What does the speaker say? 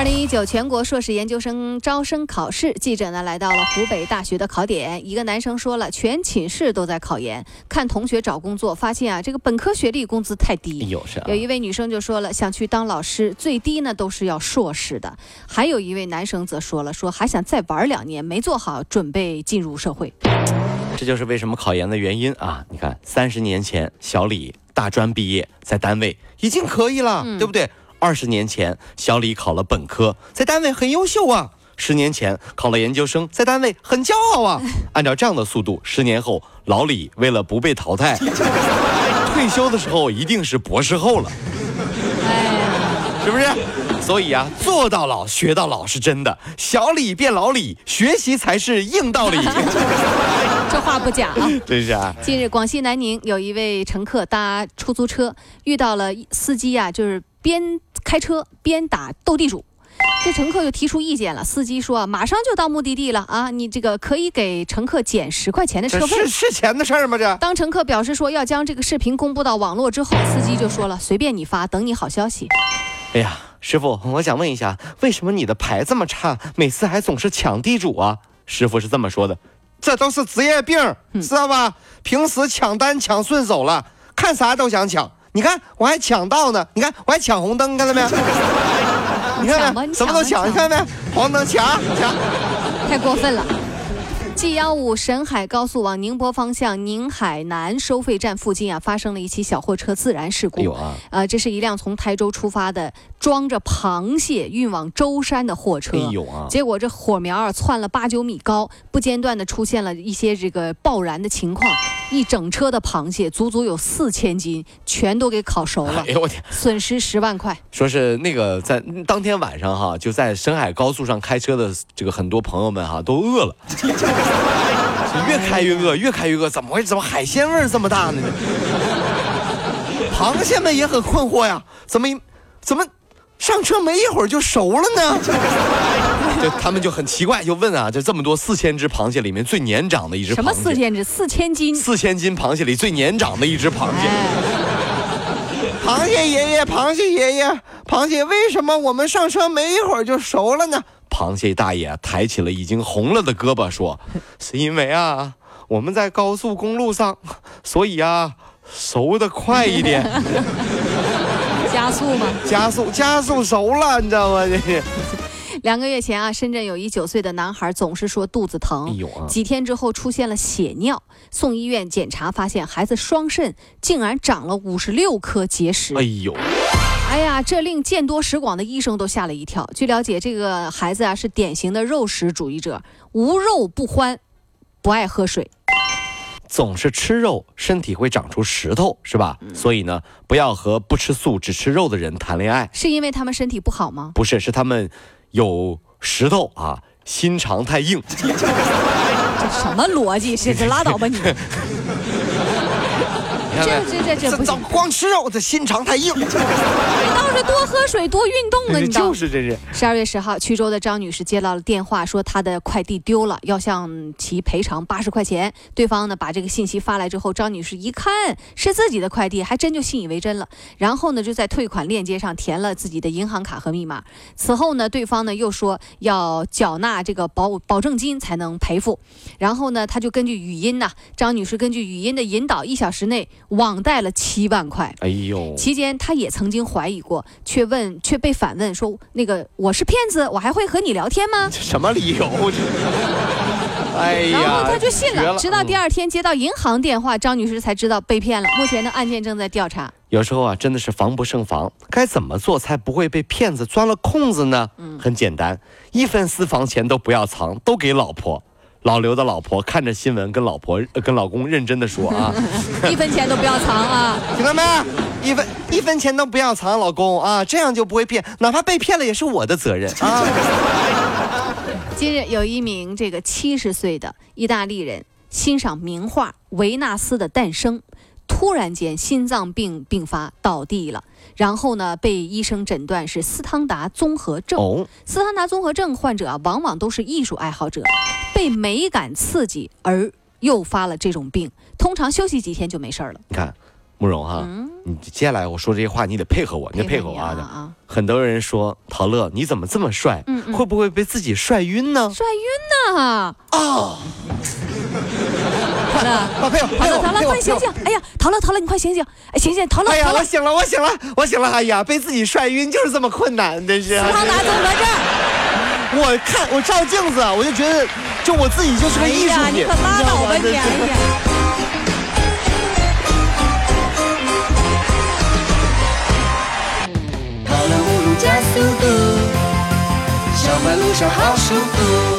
二零一九全国硕士研究生招生考试，记者呢来到了湖北大学的考点。一个男生说了，全寝室都在考研，看同学找工作，发现啊，这个本科学历工资太低。有是啊有一位女生就说了，想去当老师，最低呢都是要硕士的。还有一位男生则说了，说还想再玩两年，没做好准备进入社会。这就是为什么考研的原因啊！你看，三十年前小李大专毕业，在单位已经可以了，对不对？二十年前小李考了本科，在单位很优秀啊。十年前考了研究生，在单位很骄傲啊。按照这样的速度，十年后老李为了不被淘汰，退休的时候一定是博士后了，是不是？所以啊，做到老学到老是真的，小李变老李，学习才是硬道理。这话不假啊。真是啊。近日，广西南宁有一位乘客搭出租车，遇到了司机啊，就是边开车边打斗地主。这乘客就提出意见了，司机说啊，马上就到目的地了啊，你这个可以给乘客减十块钱的车费是。是钱的事儿吗？这当乘客表示说要将这个视频公布到网络之后，司机就说了，随便你发，等你好消息。哎呀，师傅，我想问一下，为什么你的牌这么差，每次还总是抢地主啊？师傅是这么说的，这都是职业病，知道吧？平时抢单抢顺手了，看啥都想抢。你看我还抢道呢，你看我还抢红灯，看到没有？你看抢吧你没？什么都抢，你看没？黄灯抢抢。太过分了。G 幺五沈海高速往宁波方向宁海南收费站附近啊，发生了一起小货车自燃事故。哎呦啊！呃，这是一辆从台州出发的装着螃蟹运往舟山的货车。哎呦啊！结果这火苗啊窜了八九米高，不间断的出现了一些这个爆燃的情况，一整车的螃蟹足足有四千斤，全都给烤熟了 哎，呦我天！损失十万块。说是那个在当天晚上哈，就在沈海高速上开车的这个很多朋友们哈都饿了，越开越饿，越开越饿，怎么会怎么海鲜味儿这么大呢？螃蟹们也很困惑呀，怎么怎么上车没一会儿就熟了呢？就他们就很奇怪，就问啊，就这么多四千只螃蟹里面最年长的一只螃蟹，什么四千只？四千斤？四千斤螃蟹里最年长的一只螃蟹。哎，螃蟹爷爷，螃蟹爷爷，螃蟹为什么我们上车没一会儿就熟了呢？螃蟹大爷抬起了已经红了的胳膊说：“ 是因为啊，我们在高速公路上，所以啊，熟的快一点，加速吗？加速加速熟了，你知道吗？这是，两个月前啊，深圳有一九岁的男孩总是说肚子疼，哎呦啊几天之后出现了血尿，送医院检查发现孩子双肾竟然长了五十六颗结石。哎呦，哎呀，这令见多识广的医生都吓了一跳。据了解，这个孩子啊是典型的肉食主义者，无肉不欢，不爱喝水。总是吃肉，身体会长出石头，是吧？所以呢，不要和不吃素只吃肉的人谈恋爱。是因为他们身体不好吗？不是，是他们有石头啊，心肠太硬。这什么逻辑？是这拉倒吧你！你看这这这这不行，光吃肉，这心肠太硬。你倒是多喝水，多运动啊！你就是这是。十二月十号，衢州的张女士接到了电话，说她的快递丢了，要向其赔偿八十块钱。对方呢把这个信息发来之后，张女士一看是自己的快递，还真就信以为真了。然后呢就在退款链接上填了自己的银行卡和密码。此后呢，对方呢又说要缴纳这个保保证金才能赔付。然后呢，他就根据语音呐，张女士根据语音的引导，一小时内网贷了七万块。哎呦，期间，他也曾经怀疑过，却问却被反问说：“那个我是骗子，我还会和你聊天吗这 什么理由？这，哎？”呀，然后他就信绝了。直到第嗯二天接到银行电话，张女士才知道被骗了。目前的案件正在调查。有时候啊，真的是防不胜防。该怎么做才不会被骗子钻了空子呢？嗯很简单，一分私房钱都不要藏，都给老婆。老刘的老婆看着新闻，跟老婆、呃跟老公认真的说啊，一分钱都不要藏啊！听到没？一分一分钱都不要藏，老公啊，这样就不会骗，哪怕被骗了也是我的责任啊。近日，有一名这个七十岁的意大利人欣赏名画《维纳斯的诞生》，突然间心脏病并发倒地了，然后呢被医生诊断是斯汤达综合症。哦，斯汤达综合症患者啊，往往都是艺术爱好者，被美感刺激而诱发了这种病，通常休息几天就没事儿了。你看，慕容哈，你接下来我说这些话，你得配合我，你得配合我啊！啊！很多人说陶乐你怎么这么帅？嗯嗯会不会被自己帅晕呢？帅晕呐！哦，陶乐，啊，配合陶乐，陶乐，快醒醒！哎呀，陶乐，陶乐，你快醒醒！哎，醒醒！陶乐，哎呀，陶乐，我醒了，我醒了，我醒了！哎呀，被自己帅晕就是这么困难，真是。斯汤达综合症。我看我照镜子，我就觉得，就我自己就是个哎艺术呀，品。你可拉倒吧你！跑了五路加速度，小马路上好舒服。